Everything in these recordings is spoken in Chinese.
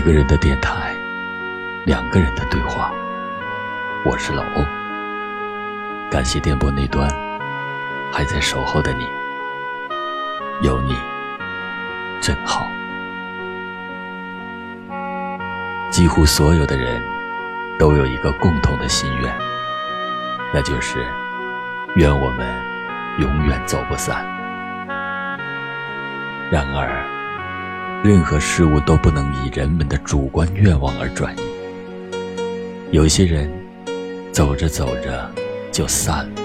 一个人的电台，两个人的对话。我是老欧，感谢电波那端还在守候的你，有你真好。几乎所有的人都有一个共同的心愿，那就是愿我们永远走不散。然而。任何事物都不能以人们的主观愿望而转移。有些人走着走着就散了，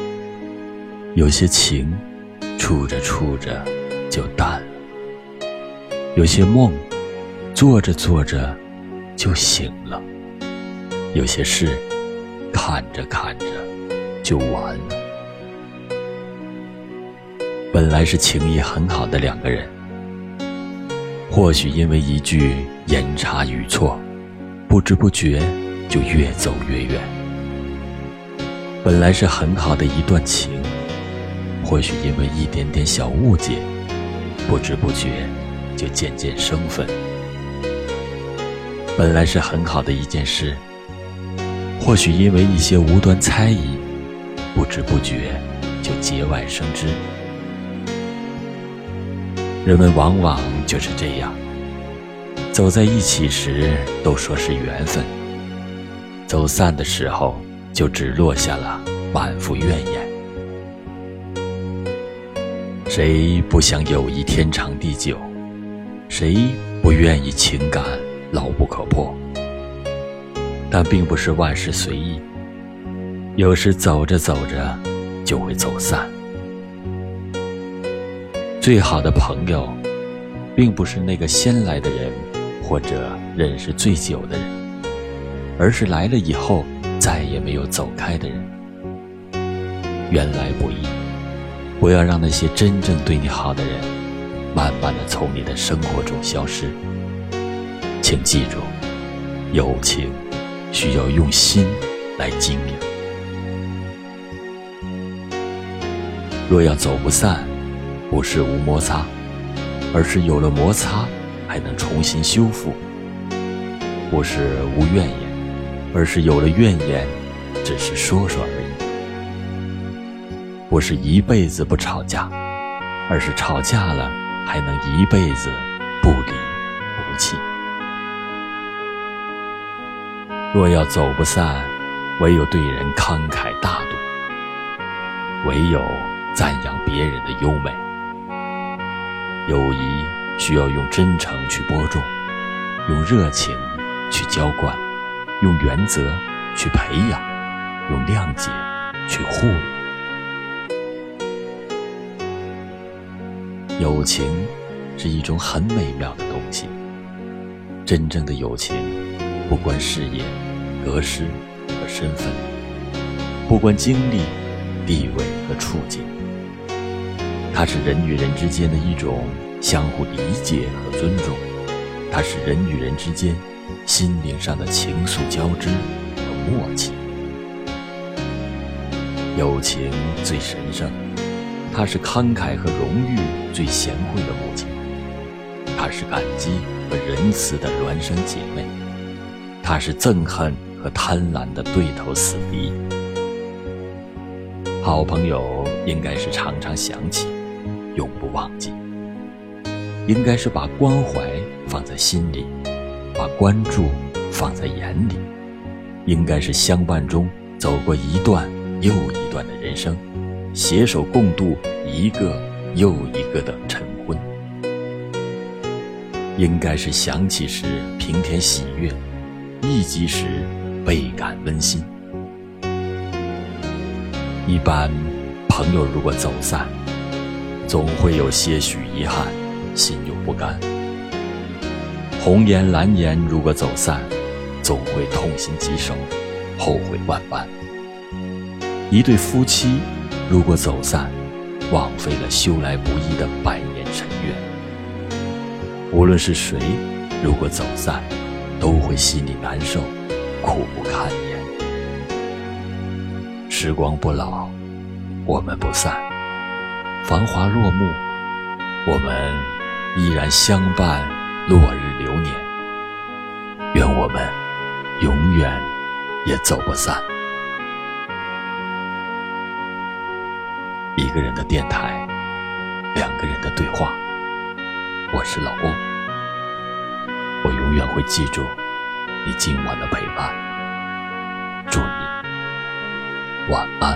有些情处着处着就淡了，有些梦做着做着就醒了，有些事看着看着就完了。本来是情谊很好的两个人。或许因为一句言差语错，不知不觉就越走越远。本来是很好的一段情，或许因为一点点小误解，不知不觉就渐渐生分。本来是很好的一件事，或许因为一些无端猜疑，不知不觉就节外生枝。人们往往就是这样，走在一起时都说是缘分，走散的时候就只落下了满腹怨言。谁不想友谊天长地久？谁不愿意情感牢不可破？但并不是万事随意，有时走着走着就会走散。最好的朋友，并不是那个先来的人，或者认识最久的人，而是来了以后再也没有走开的人。缘来不易，不要让那些真正对你好的人，慢慢的从你的生活中消失。请记住，友情需要用心来经营。若要走不散。不是无摩擦，而是有了摩擦还能重新修复；不是无怨言，而是有了怨言只是说说而已；不是一辈子不吵架，而是吵架了还能一辈子不离不弃。若要走不散，唯有对人慷慨大度，唯有赞扬别人的优美。友谊需要用真诚去播种，用热情去浇灌，用原则去培养，用谅解去护理。友情是一种很美妙的东西。真正的友情，不关事业、得失和身份，不关经历、地位和处境。它是人与人之间的一种相互理解和尊重，它是人与人之间心灵上的情愫交织和默契。友情最神圣，它是慷慨和荣誉最贤惠的母亲，它是感激和仁慈的孪生姐妹，它是憎恨和贪婪的对头死敌。好朋友应该是常常想起。永不忘记，应该是把关怀放在心里，把关注放在眼里，应该是相伴中走过一段又一段的人生，携手共度一个又一个的晨昏，应该是想起时平添喜悦，忆及时倍感温馨。一般朋友如果走散。总会有些许遗憾，心有不甘。红颜蓝颜如果走散，总会痛心疾首，后悔万般。一对夫妻如果走散，枉费了修来不易的百年尘缘。无论是谁，如果走散，都会心里难受，苦不堪言。时光不老，我们不散。繁华落幕，我们依然相伴，落日流年。愿我们永远也走不散。一个人的电台，两个人的对话。我是老欧，我永远会记住你今晚的陪伴。祝你晚安。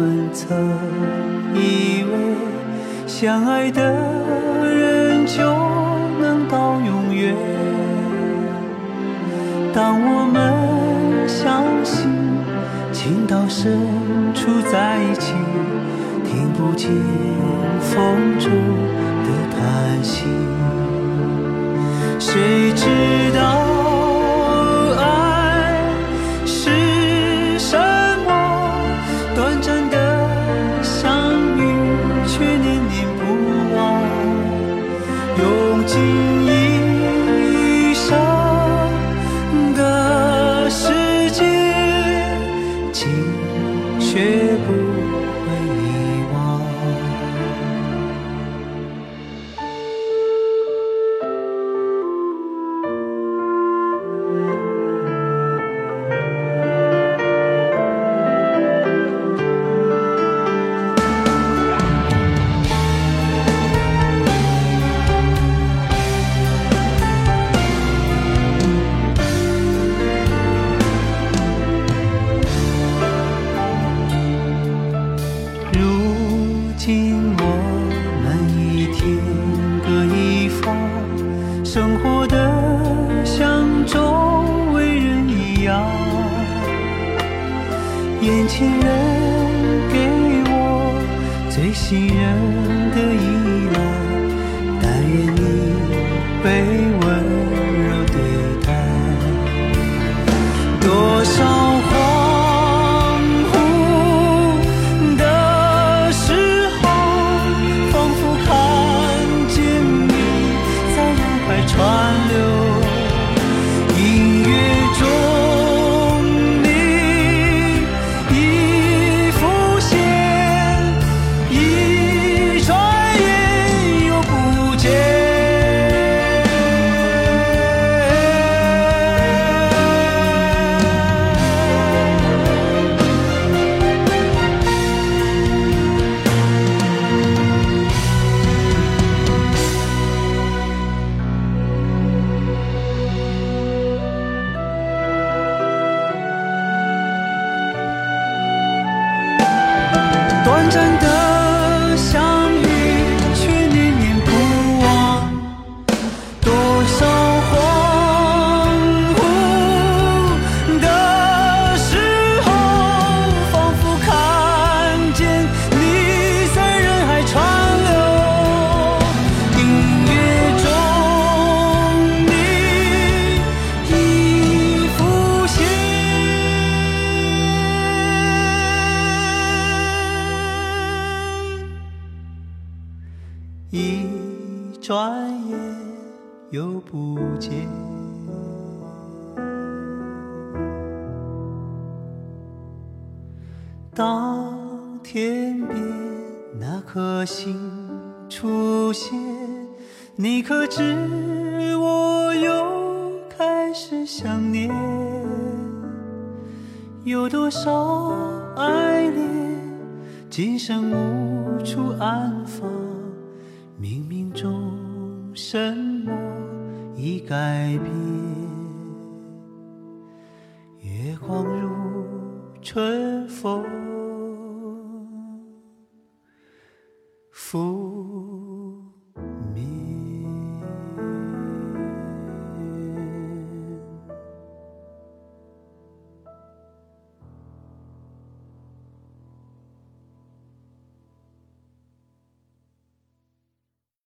我们曾以为相爱的人就能到永远。当我们相信情到深处在一起，听不见风中的。叹息，谁知道情人给我最信任的依赖但愿你被温柔对待。多少恍惚的时候仿佛看见你在人海川流真的。当天边那颗星出现，你可知我又开始想念？有多少爱恋，今生无处安放？冥冥中，什么已改变？月光如春风，拂。